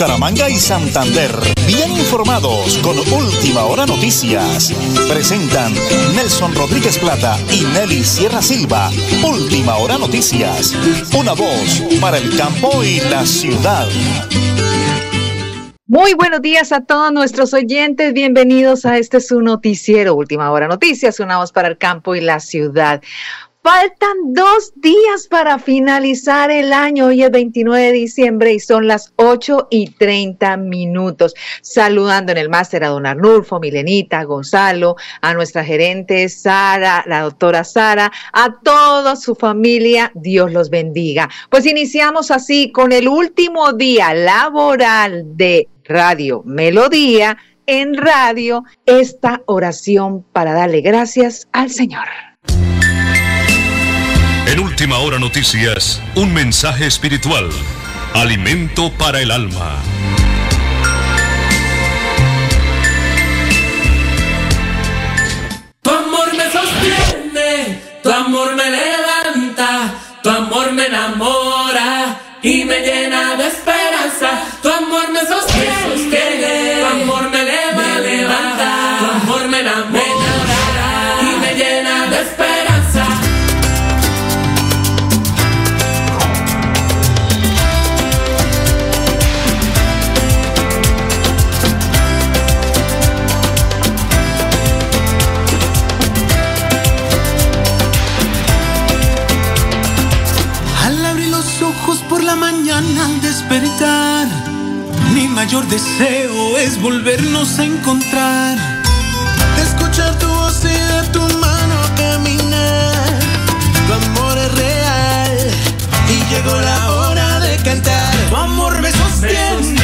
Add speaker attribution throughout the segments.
Speaker 1: Bucaramanga y Santander. Bien informados con Última Hora Noticias. Presentan Nelson Rodríguez Plata y Nelly Sierra Silva. Última Hora Noticias. Una voz para el campo y la ciudad.
Speaker 2: Muy buenos días a todos nuestros oyentes. Bienvenidos a este su noticiero, Última Hora Noticias, una voz para el campo y la ciudad. Faltan dos días para finalizar el año. Hoy es 29 de diciembre y son las 8 y 30 minutos. Saludando en el máster a don Arnulfo, Milenita, Gonzalo, a nuestra gerente Sara, la doctora Sara, a toda su familia. Dios los bendiga. Pues iniciamos así con el último día laboral de Radio Melodía en radio esta oración para darle gracias al Señor.
Speaker 3: En Última Hora Noticias, un mensaje espiritual. Alimento para el alma.
Speaker 4: Tu amor me sostiene, tu amor me levanta, tu amor me enamora y me llena de esperanza. Tu amor me sostiene, tu amor
Speaker 5: al despertar. Mi mayor deseo es volvernos a encontrar. Escuchar tu voz y de tu mano caminar. Tu amor es real y llegó la hora de cantar. Tu amor me sostiene,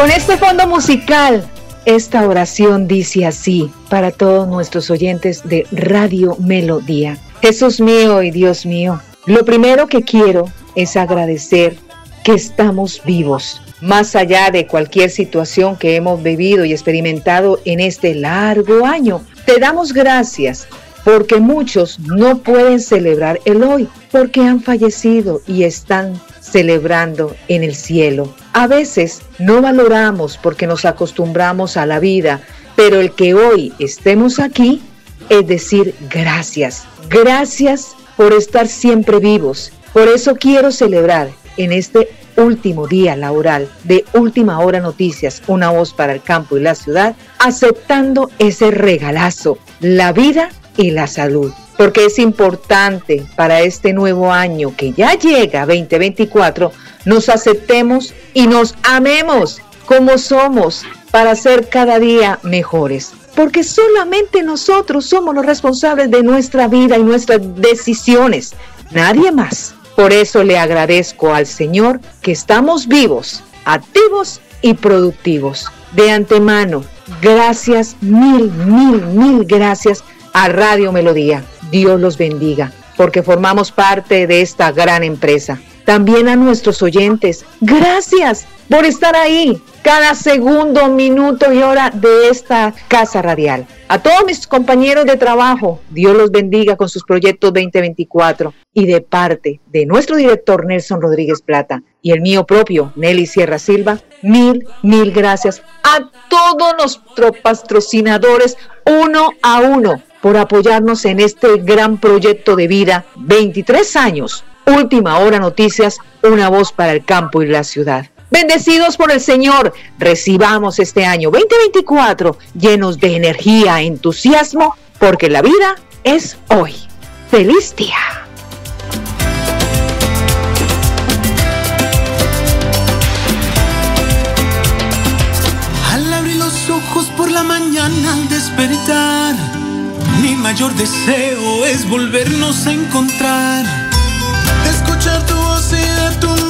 Speaker 2: Con este fondo musical, esta oración dice así para todos nuestros oyentes de Radio Melodía. Jesús mío y Dios mío, lo primero que quiero es agradecer que estamos vivos, más allá de cualquier situación que hemos vivido y experimentado en este largo año. Te damos gracias porque muchos no pueden celebrar el hoy porque han fallecido y están celebrando en el cielo. A veces no valoramos porque nos acostumbramos a la vida, pero el que hoy estemos aquí es decir gracias. Gracias por estar siempre vivos. Por eso quiero celebrar en este último día laboral de Última Hora Noticias, una voz para el campo y la ciudad, aceptando ese regalazo, la vida y la salud. Porque es importante para este nuevo año que ya llega 2024, nos aceptemos y nos amemos como somos para ser cada día mejores. Porque solamente nosotros somos los responsables de nuestra vida y nuestras decisiones, nadie más. Por eso le agradezco al Señor que estamos vivos, activos y productivos. De antemano, gracias, mil, mil, mil gracias a Radio Melodía. Dios los bendiga, porque formamos parte de esta gran empresa. También a nuestros oyentes, gracias por estar ahí cada segundo, minuto y hora de esta casa radial. A todos mis compañeros de trabajo, Dios los bendiga con sus proyectos 2024 y de parte de nuestro director Nelson Rodríguez Plata y el mío propio, Nelly Sierra Silva, mil, mil gracias a todos nuestros patrocinadores uno a uno por apoyarnos en este gran proyecto de vida, 23 años. Última hora noticias, una voz para el campo y la ciudad. Bendecidos por el Señor, recibamos este año 2024 llenos de energía, entusiasmo, porque la vida es hoy. ¡Feliz día!
Speaker 5: Al abrir los ojos por la mañana al despertar, mayor deseo es volvernos a encontrar. Escuchar tu voz y de tu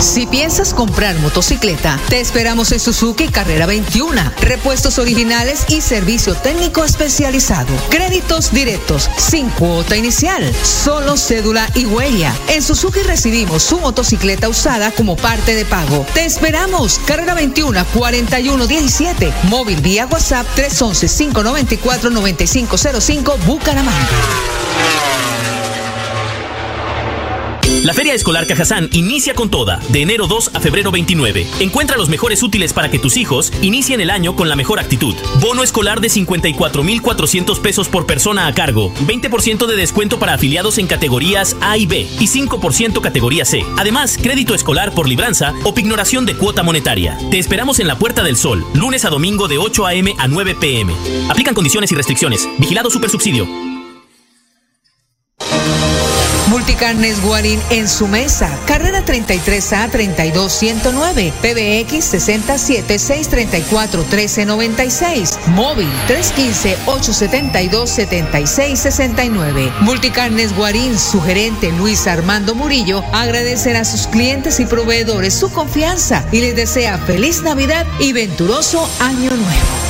Speaker 2: Si piensas comprar motocicleta, te esperamos en Suzuki Carrera 21. Repuestos originales y servicio técnico especializado. Créditos directos, sin cuota inicial, solo cédula y huella. En Suzuki recibimos su motocicleta usada como parte de pago. Te esperamos. Carrera 21 4117. Móvil vía WhatsApp 311 594 9505 Bucaramanga.
Speaker 6: La Feria Escolar Cajazán inicia con toda, de enero 2 a febrero 29. Encuentra los mejores útiles para que tus hijos inicien el año con la mejor actitud. Bono escolar de 54,400 pesos por persona a cargo, 20% de descuento para afiliados en categorías A y B y 5% categoría C. Además, crédito escolar por libranza o pignoración de cuota monetaria. Te esperamos en la Puerta del Sol, lunes a domingo de 8 a.m. a 9 p.m. Aplican condiciones y restricciones. Vigilado Supersubsidio.
Speaker 2: Multicarnes Guarín en su mesa. Carrera 33A 32109. PBX 67 634 1396. Móvil 315 872 7669. Multicarnes Guarín, su gerente Luis Armando Murillo, agradecerá a sus clientes y proveedores su confianza y les desea feliz Navidad y venturoso Año Nuevo.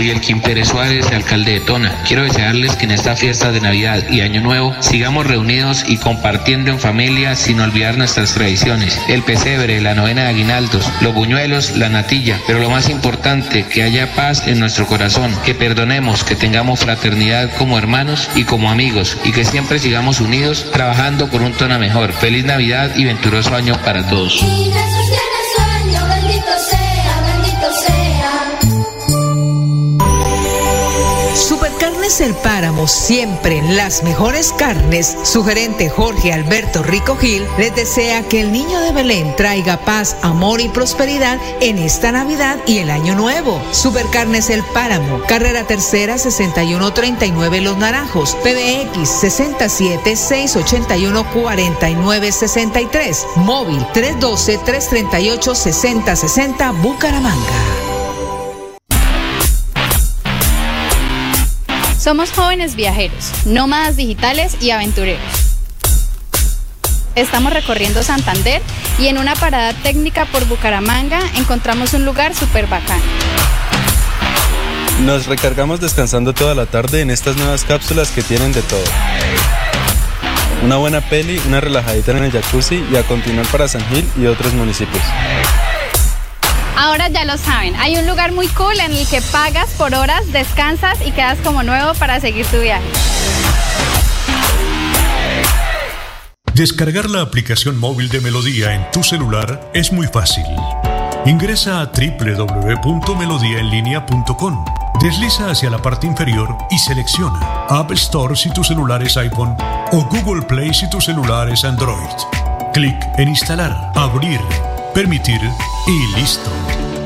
Speaker 7: Soy el Kim Pérez Suárez, alcalde de Tona. Quiero desearles que en esta fiesta de Navidad y Año Nuevo sigamos reunidos y compartiendo en familia sin olvidar nuestras tradiciones. El pesebre, la novena de aguinaldos, los buñuelos, la natilla. Pero lo más importante, que haya paz en nuestro corazón, que perdonemos, que tengamos fraternidad como hermanos y como amigos y que siempre sigamos unidos trabajando por un Tona mejor. Feliz Navidad y venturoso año para todos.
Speaker 2: El Páramo, siempre las mejores carnes. Su gerente Jorge Alberto Rico Gil les desea que el niño de Belén traiga paz, amor y prosperidad en esta Navidad y el Año Nuevo. Supercarnes El Páramo, carrera tercera 6139 Los Naranjos, PBX 67 681 49 63, móvil 312 338 6060 Bucaramanga.
Speaker 8: Somos jóvenes viajeros, nómadas digitales y aventureros. Estamos recorriendo Santander y en una parada técnica por Bucaramanga encontramos un lugar súper bacán.
Speaker 9: Nos recargamos descansando toda la tarde en estas nuevas cápsulas que tienen de todo. Una buena peli, una relajadita en el jacuzzi y a continuar para San Gil y otros municipios.
Speaker 8: Ahora ya lo saben, hay un lugar muy cool en el que pagas por horas, descansas y quedas como nuevo para seguir tu viaje.
Speaker 3: Descargar la aplicación móvil de Melodía en tu celular es muy fácil. Ingresa a www.melodiaenlinea.com. Desliza hacia la parte inferior y selecciona App Store si tu celular es iPhone o Google Play si tu celular es Android. Clic en Instalar, Abrir permitir y listo.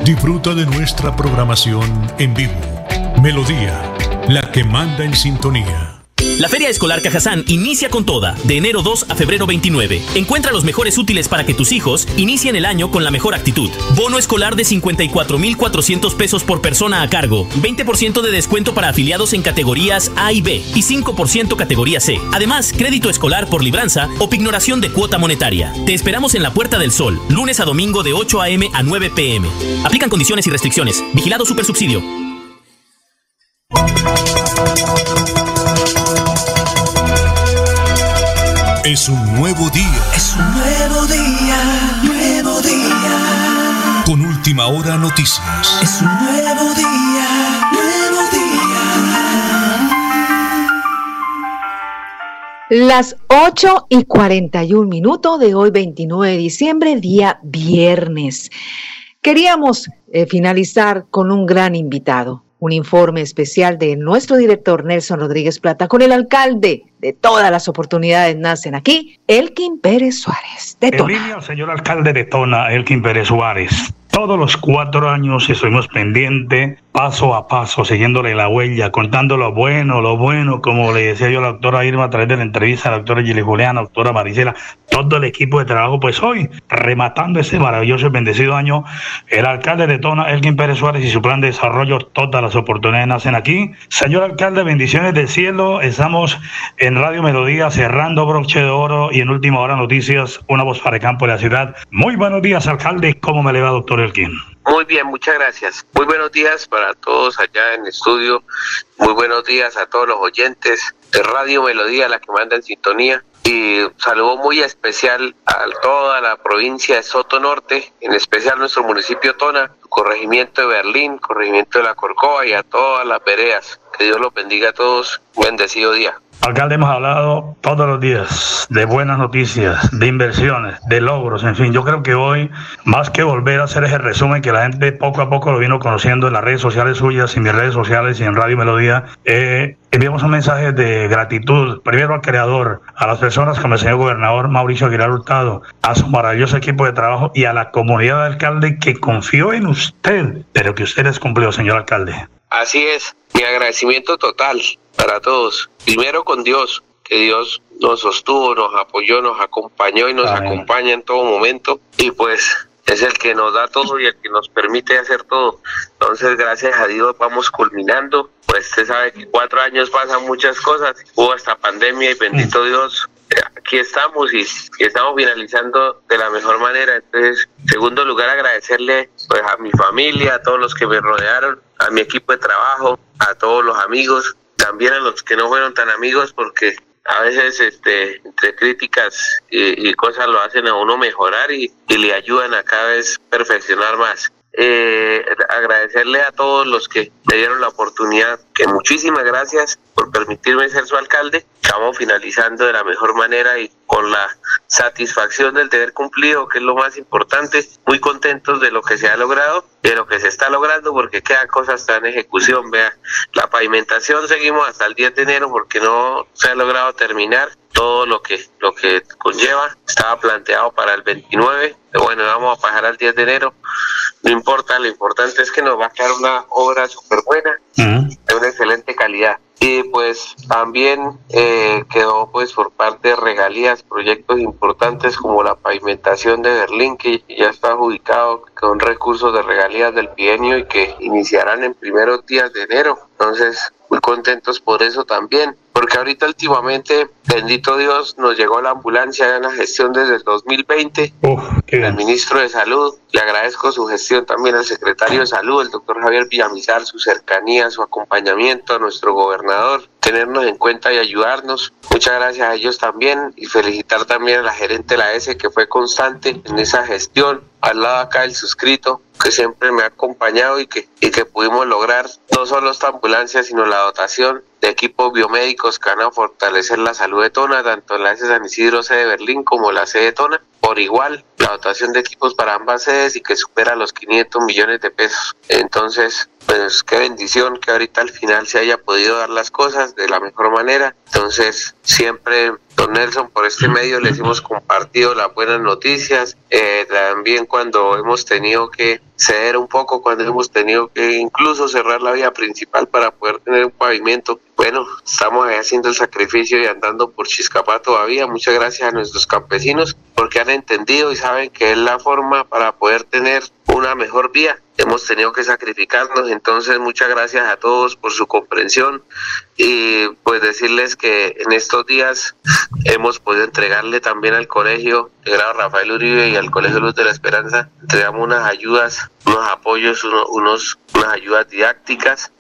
Speaker 3: Disfruta de nuestra programación en vivo. Melodía, la que manda en sintonía.
Speaker 6: La Feria Escolar Cajazán inicia con toda, de enero 2 a febrero 29. Encuentra los mejores útiles para que tus hijos inicien el año con la mejor actitud. Bono escolar de 54,400 pesos por persona a cargo, 20% de descuento para afiliados en categorías A y B y 5% categoría C. Además, crédito escolar por libranza o pignoración de cuota monetaria. Te esperamos en la Puerta del Sol, lunes a domingo de 8 a.m. a 9 p.m. Aplican condiciones y restricciones. Vigilado Supersubsidio.
Speaker 3: Es un nuevo día.
Speaker 10: Es un nuevo día, nuevo día.
Speaker 3: Con última hora noticias.
Speaker 10: Es un nuevo día, nuevo
Speaker 2: día. Las 8 y 41 minutos de hoy, 29 de diciembre, día viernes. Queríamos eh, finalizar con un gran invitado un informe especial de nuestro director Nelson Rodríguez Plata con el alcalde de todas las oportunidades nacen aquí, Elkin Pérez Suárez.
Speaker 11: De En línea, señor alcalde de Tona, Elkin Pérez Suárez. Todos los cuatro años estuvimos pendientes, paso a paso, siguiéndole la huella, contando lo bueno, lo bueno, como le decía yo a la doctora Irma a través de la entrevista, a la doctora Gili Juliana, doctora Maricela, todo el equipo de trabajo, pues hoy, rematando ese maravilloso y bendecido año, el alcalde de Tona, Elkin Pérez Suárez y su plan de desarrollo, todas las oportunidades nacen aquí. Señor alcalde, bendiciones del cielo, estamos en Radio Melodía cerrando broche de oro y en última hora noticias, una voz para el campo de la ciudad. Muy buenos días, alcalde, ¿cómo me le va, doctor
Speaker 12: Muy bien, muchas gracias. Muy buenos días para todos allá en estudio. Muy buenos días a todos los oyentes de Radio Melodía, la que manda en sintonía. Y saludo muy especial a toda la provincia de Soto Norte, en especial nuestro municipio Tona, corregimiento de Berlín, corregimiento de la Corcova y a todas las veredas. Que Dios los bendiga a todos. Bendecido día.
Speaker 11: Alcalde, hemos hablado todos los días de buenas noticias, de inversiones, de logros, en fin. Yo creo que hoy, más que volver a hacer ese resumen que la gente poco a poco lo vino conociendo en las redes sociales suyas, en mis redes sociales y en Radio Melodía, eh, enviamos un mensaje de gratitud, primero al creador, a las personas como el señor gobernador Mauricio Aguilar Hurtado, a su maravilloso equipo de trabajo y a la comunidad de alcalde que confió en usted, pero que usted les cumplió, señor alcalde.
Speaker 12: Así es, mi agradecimiento total para todos. Primero con Dios, que Dios nos sostuvo, nos apoyó, nos acompañó y nos acompaña en todo momento. Y pues es el que nos da todo y el que nos permite hacer todo. Entonces, gracias a Dios vamos culminando. Pues usted sabe que cuatro años pasan muchas cosas. Hubo esta pandemia y bendito mm. Dios, aquí estamos y, estamos finalizando de la mejor manera. Entonces, segundo lugar, agradecerle pues a mi familia, a todos los que me rodearon, a mi equipo de trabajo, a todos los amigos, también a los que no fueron tan amigos porque a veces este entre críticas y, cosas lo hacen a uno mejorar y, y, le ayudan a cada vez perfeccionar más. Eh, agradecerle a todos los que me dieron la oportunidad, que muchísimas gracias por permitirme ser su alcalde. Estamos finalizando de la mejor manera y con la satisfacción del deber cumplido, que es lo más importante, muy contentos de lo que se ha logrado, de lo que se está logrando, porque quedan cosas están en ejecución. Vea, la pavimentación seguimos hasta el 10 de enero porque no se ha logrado terminar todo lo que lo que conlleva. Estaba planteado para el 29, pero bueno, vamos a pasar al 10 de enero. No importa, lo importante es que nos va a quedar una obra súper buena, de una excelente calidad. Y pues también eh, quedó pues por parte de regalías proyectos importantes como la pavimentación de Berlín que ya está adjudicado con recursos de regalías del bienio y que iniciarán en primeros días de enero. Entonces muy contentos por eso también, porque ahorita últimamente, bendito Dios, nos llegó la ambulancia en la gestión desde el 2020, el ministro de Salud, le agradezco su gestión también al secretario de Salud, el doctor Javier Villamizar, su cercanía, su acompañamiento a nuestro gobernador, tenernos en cuenta y ayudarnos. Muchas gracias a ellos también y felicitar también a la gerente de la S que fue constante en esa gestión. Al lado acá el suscrito que siempre me ha acompañado y que, y que pudimos lograr no solo esta ambulancia, sino la dotación de equipos biomédicos que van a fortalecer la salud de Tona, tanto la S San Isidro C de Berlín como la C de Tona, por igual la dotación de equipos para ambas sedes y que supera los 500 millones de pesos. Entonces, pues qué bendición que ahorita al final se haya podido dar las cosas de la mejor manera. Entonces, siempre, don Nelson, por este medio les hemos compartido las buenas noticias. Eh, también cuando hemos tenido que ceder un poco, cuando hemos tenido que incluso cerrar la vía principal para poder tener un pavimento. Bueno, estamos haciendo el sacrificio y andando por Chiscapá todavía. Muchas gracias a nuestros campesinos porque han entendido y saben que es la forma para poder tener una mejor vía. Hemos tenido que sacrificarnos, entonces muchas gracias a todos por su comprensión. Y pues decirles que en estos días hemos podido entregarle también al colegio de grado Rafael Uribe y al Colegio Luz de la Esperanza, entregamos unas ayudas, unos apoyos, unos, unas ayudas didácticas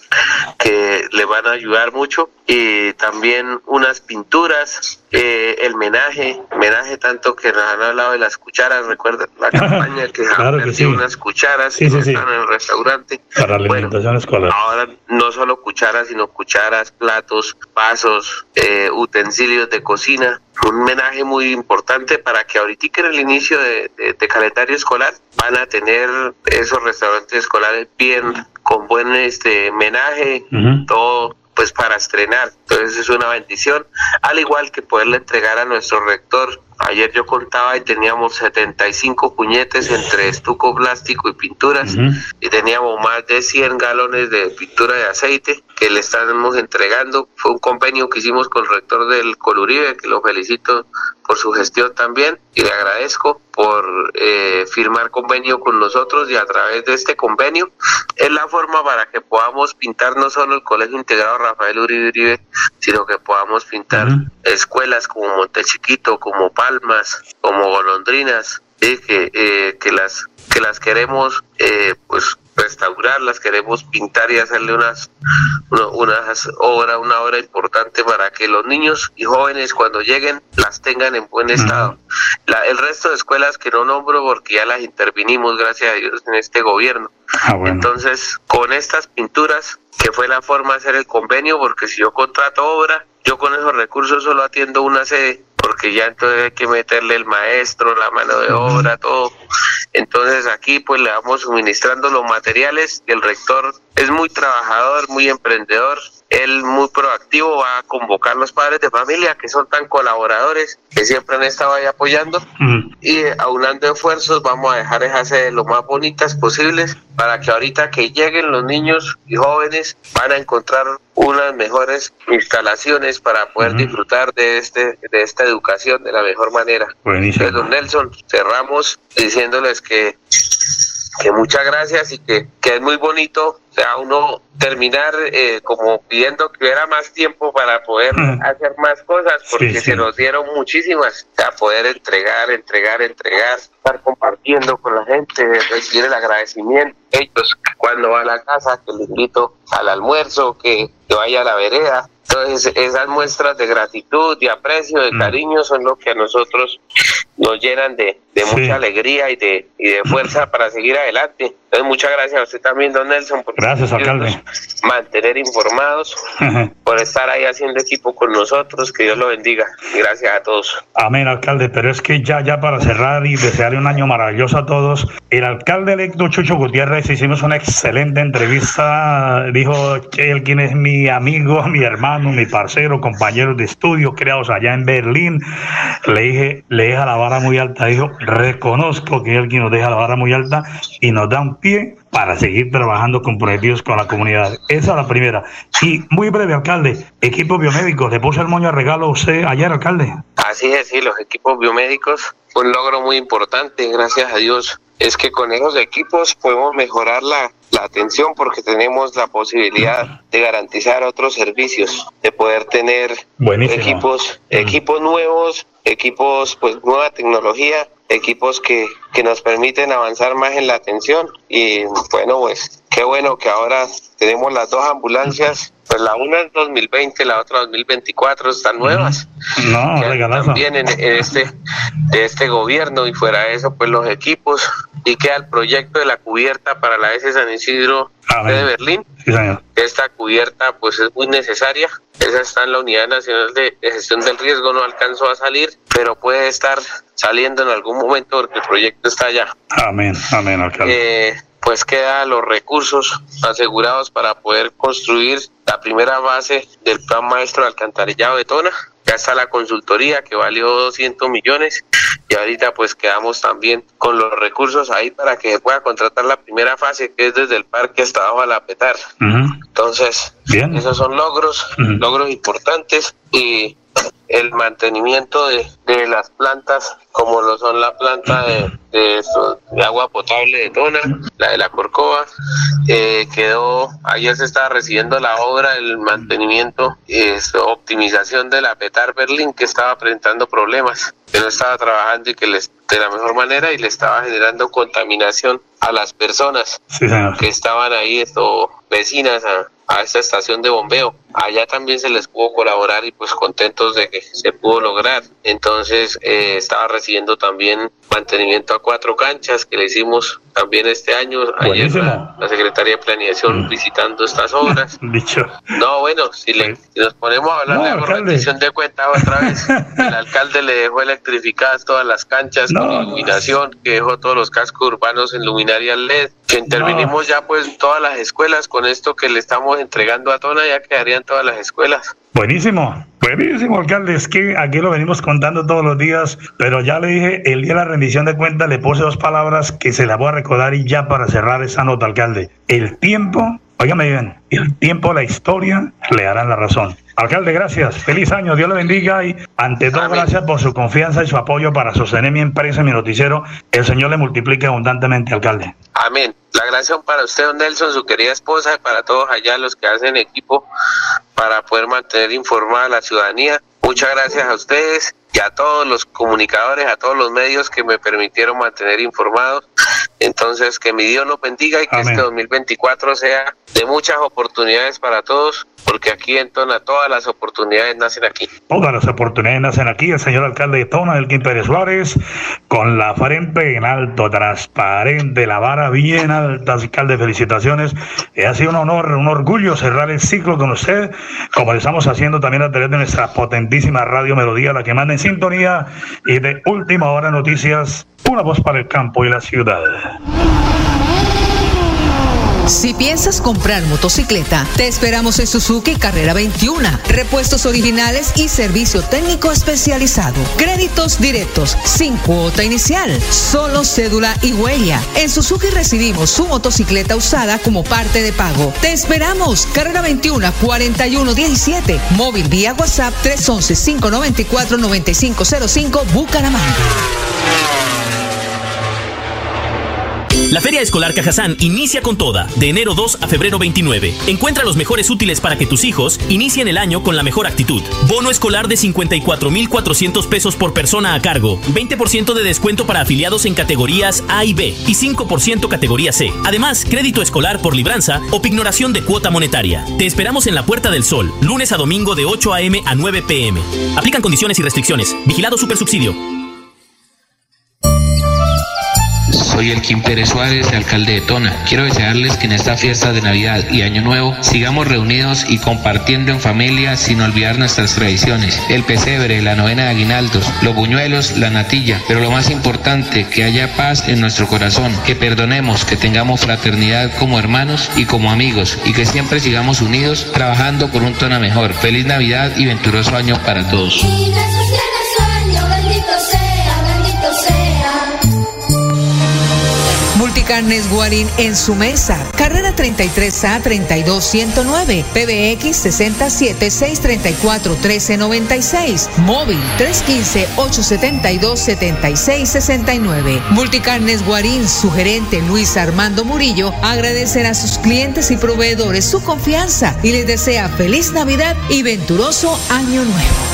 Speaker 12: que le van a ayudar mucho y también unas pinturas eh, el menaje, menaje tanto que nos han hablado de las cucharas, recuerda la campaña que
Speaker 11: Claro
Speaker 12: han
Speaker 11: sí.
Speaker 12: unas cucharas
Speaker 11: Sí,
Speaker 12: que
Speaker 11: sí,
Speaker 12: están en el restaurante.
Speaker 11: Para la alimentación escolar.
Speaker 12: Ahora no solo cucharas, sino cucharas, platos, vasos, eh, utensilios de cocina. Un menaje muy importante para que ahorita en el inicio de, de- de calendario escolar van a tener esos restaurantes escolares bien, con buen este menaje, todo pues para estrenar. Entonces es una bendición, al igual que poderle entregar a nuestro rector. Ayer yo contaba y teníamos 75 puñetes entre estuco plástico y pinturas y teníamos más de 100 galones de pintura de aceite que le estamos entregando. Fue un convenio que hicimos con el rector del Coluribe, que lo felicito por su gestión también y le agradezco por eh, firmar convenio con nosotros y a través de este convenio es la forma para que podamos pintar no solo el Colegio Integrado Rafael Uribe Uribe, sino que podamos pintar escuelas como Montechiquito, como Palmas, como Golondrinas, ¿sí? que, eh, que las que las queremos eh, pues restaurar, las queremos pintar y hacerle unas una, unas obra, una obra importante para que los niños y jóvenes cuando lleguen las tengan en buen estado. La- el resto de escuelas que no nombro porque ya las intervinimos, gracias a Dios, en este gobierno. Entonces, con estas pinturas, que fue la forma de hacer el convenio, porque si yo contrato obra, yo con esos recursos solo atiendo una sede, porque ya entonces hay que meterle el maestro, la mano de obra, todo. Entonces aquí pues le vamos suministrando los materiales y el rector es muy trabajador, muy emprendedor, él muy proactivo, va a convocar los padres de familia que son tan colaboradores, que siempre han estado ahí apoyando y eh, aunando esfuerzos vamos a dejar esas sedes lo más bonitas posibles para que ahorita que lleguen los niños y jóvenes van a encontrar unas mejores instalaciones para poder disfrutar de este de esta educación de la mejor manera.
Speaker 11: Buenísimo.
Speaker 12: Entonces, don Nelson, cerramos diciéndoles que que muchas gracias y que, que es muy bonito, o sea, uno terminar eh, como pidiendo que hubiera más tiempo para poder hacer más cosas, porque
Speaker 11: sí.
Speaker 12: se nos dieron muchísimas, sea, poder entregar, entregar, entregar, estar compartiendo con la gente, recibir el agradecimiento, ellos cuando va a la casa, que le invito al almuerzo, que, que vaya a la vereda, entonces esas muestras de gratitud, de aprecio, de cariño son lo que a nosotros nos llenan de, de
Speaker 11: Sí.
Speaker 12: mucha alegría y de, y de fuerza para seguir adelante. Entonces muchas gracias a usted también, don Nelson, por
Speaker 11: Gracias, alcalde.
Speaker 12: mantener informados, por estar ahí haciendo equipo con nosotros, que Dios lo bendiga. Gracias a todos.
Speaker 11: Amén, alcalde. Pero es que ya, ya para cerrar y desearle un año maravilloso a todos, el alcalde electo Chucho Gutiérrez hicimos una excelente entrevista. Dijo él quien es mi amigo, mi hermano, mi parcero, compañero de estudio, creados allá en Berlín. Le dije, le deja la vara muy alta. Dijo, reconozco que él quien nos deja la vara muy alta y nos da un pie para seguir trabajando comprometidos con la comunidad. Esa es la primera. Y muy breve, alcalde, equipo biomédico, le puse el moño a regalo a usted ayer, alcalde.
Speaker 12: Así es, sí, los equipos biomédicos, un logro muy importante, gracias a Dios, es que con esos equipos podemos mejorar la, la atención porque tenemos la posibilidad de garantizar otros servicios, de poder tener
Speaker 11: Buenísimo.
Speaker 12: equipos, equipos nuevos, equipos, pues nueva tecnología, equipos que, que nos permiten avanzar más en la atención. Y bueno, pues qué bueno que ahora tenemos las dos ambulancias, pues la una en 2020, la otra 2024 están nuevas.
Speaker 11: No, regalazo.
Speaker 12: también en, en este de este gobierno y fuera de eso pues los equipos y queda el proyecto de la cubierta para la S San Isidro
Speaker 11: Amén.
Speaker 12: de Berlín
Speaker 11: Sí, señor.
Speaker 12: esta cubierta pues es muy necesaria esa está en la unidad nacional de, gestión del riesgo no alcanzó a salir pero puede estar saliendo en algún momento porque el proyecto está allá
Speaker 11: Amén, amén, alcalde.
Speaker 12: eh, pues queda los recursos asegurados para poder construir la primera base del plan maestro de alcantarillado de Tona. Ya está la consultoría que valió 200 millones y ahorita pues quedamos también con los recursos ahí para que se pueda contratar la primera fase que es desde el parque hasta abajo a la petar. Entonces,
Speaker 11: Bien.
Speaker 12: esos son logros, logros importantes y el mantenimiento de, de las plantas, como lo son la planta de, de, esto- de agua potable de Tona, la de la Corcova, eh, quedó, ayer se estaba recibiendo la obra, el mantenimiento y optimización de la Petar Berlín, que estaba presentando problemas, que no estaba trabajando y que les, de la mejor manera y le estaba generando contaminación a las personas
Speaker 11: Sí,
Speaker 12: que estaban ahí, esto, vecinas a, a esta estación de bombeo. Allá también se les pudo colaborar y pues contentos de que se pudo lograr. Entonces eh, estaba recibiendo también mantenimiento a cuatro canchas que le hicimos también este año. Ayer la, Secretaría de Planeación mm. visitando estas obras.
Speaker 11: Dicho.
Speaker 12: No, bueno, si, le, nos ponemos a hablar de rendición de cuenta otra vez, el alcalde le dejó electrificadas todas las canchas con iluminación, que dejó todos los cascos urbanos en luminaria LED, que intervinimos ya pues todas las escuelas con esto que le estamos entregando a Tona, ya quedarían todas las escuelas.
Speaker 11: Buenísimo, buenísimo, alcalde. Es que aquí lo venimos contando todos los días, pero ya le dije, el día de la rendición de cuentas le puse dos palabras que se las voy a recordar y ya para cerrar esa nota, alcalde. El tiempo, óigame bien, el tiempo, la historia le harán la razón. Alcalde, gracias. Feliz año. Dios le bendiga y ante todo gracias por su confianza y su apoyo para sostener mi empresa y mi noticiero. El Señor le multiplique abundantemente, alcalde.
Speaker 12: Amén. La gracia para usted, don Nelson, su querida esposa, y para todos allá los que hacen equipo para poder mantener informada a la ciudadanía. Muchas gracias a ustedes y a todos los comunicadores, a todos los medios que me permitieron mantener informados. Entonces, que mi Dios nos bendiga y que este 2024 sea de muchas oportunidades para todos porque aquí en Tona todas las oportunidades nacen aquí.
Speaker 11: Todas las oportunidades nacen aquí. El señor alcalde de Tona, el Pérez Suárez, con la frente en alto, transparente, la vara bien alta. Alcalde, felicitaciones. Eh, ha sido un honor, un orgullo cerrar el ciclo con usted, como le estamos haciendo también a través de nuestra potentísima radio Melodía, la que manda en sintonía y de última hora noticias, una voz para el campo y la ciudad.
Speaker 2: Si piensas comprar motocicleta, te esperamos en Suzuki Carrera 21. Repuestos originales y servicio técnico especializado. Créditos directos, sin cuota inicial, solo cédula y huella. En Suzuki recibimos su motocicleta usada como parte de pago. Te esperamos. Carrera 21 4117. Móvil vía WhatsApp 311 594 9505 Bucaramanga.
Speaker 6: La Feria Escolar Cajazán inicia con toda, de enero 2 a febrero 29. Encuentra los mejores útiles para que tus hijos inicien el año con la mejor actitud. Bono escolar de 54,400 pesos por persona a cargo, 20% de descuento para afiliados en categorías A y B y 5% categoría C. Además, crédito escolar por libranza o pignoración de cuota monetaria. Te esperamos en la Puerta del Sol, lunes a domingo de 8 a.m. a 9 p.m. Aplican condiciones y restricciones. Vigilado Supersubsidio.
Speaker 7: Soy el Kim Pérez Suárez, alcalde de Tona. Quiero desearles que en esta fiesta de Navidad y Año Nuevo sigamos reunidos y compartiendo en familia sin olvidar nuestras tradiciones. El pesebre, la novena de aguinaldos, los buñuelos, la natilla. Pero lo más importante, que haya paz en nuestro corazón, que perdonemos, que tengamos fraternidad como hermanos y como amigos y que siempre sigamos unidos trabajando por un Tona mejor. Feliz Navidad y venturoso año para todos.
Speaker 2: Carnes Guarín en su mesa. Carrera 33A 32109. PBX 67 634 1396. Móvil 315 872 7669. Multicarnes Guarín, su gerente Luis Armando Murillo, agradecerá a sus clientes y proveedores su confianza y les desea feliz Navidad y venturoso Año Nuevo.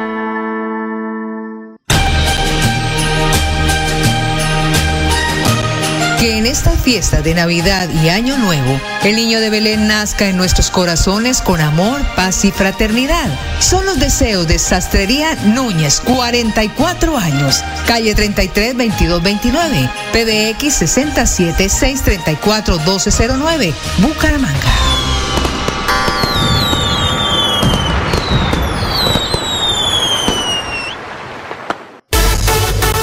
Speaker 2: Esta fiesta de Navidad y Año Nuevo, el niño de Belén nazca en nuestros corazones con amor, paz y fraternidad. Son los deseos de Sastrería Núñez, 44 años, calle 33 22 29, PBX 67 634 1209, Bucaramanga.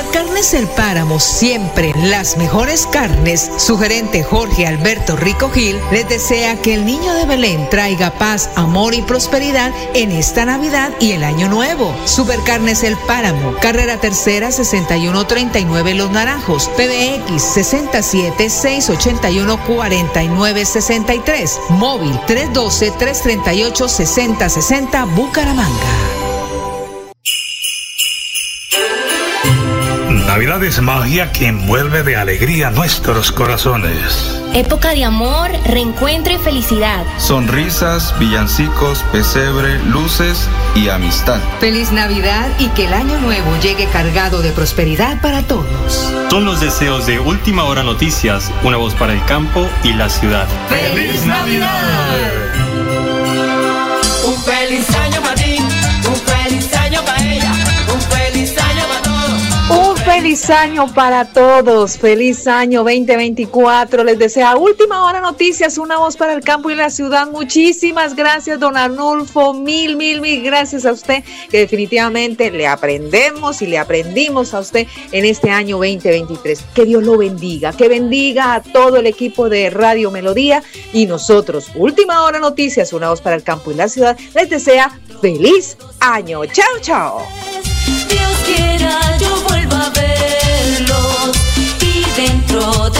Speaker 13: Supercarnes El Páramo, siempre las mejores carnes. Su gerente Jorge Alberto Rico Gil les desea que el niño de Belén traiga paz, amor y prosperidad en esta Navidad y el Año Nuevo. Supercarnes El Páramo, carrera tercera 6139 Los Naranjos, PBX 67 681 4963, móvil 312 338 6060 Bucaramanga.
Speaker 11: Navidad es magia que envuelve de alegría nuestros corazones.
Speaker 14: Época de amor, reencuentro y felicidad.
Speaker 15: Sonrisas, villancicos, pesebre, luces y amistad.
Speaker 13: Feliz Navidad y que el año nuevo llegue cargado de prosperidad para todos.
Speaker 16: Son los deseos de Última Hora Noticias, una voz para el campo y la ciudad.
Speaker 4: ¡Feliz Navidad! Un feliz año Feliz año para
Speaker 2: todos, feliz año 2024. Les desea Última Hora Noticias, una voz para el campo y la ciudad. Muchísimas gracias, don Arnulfo. Mil, mil, mil gracias a usted, que definitivamente le aprendemos y le aprendimos a usted en este año 2023. Que Dios lo bendiga, que bendiga a todo el equipo de Radio Melodía y nosotros. Última Hora Noticias, una voz para el campo y la ciudad. Les desea feliz año. Chao, chao.
Speaker 4: Dentro de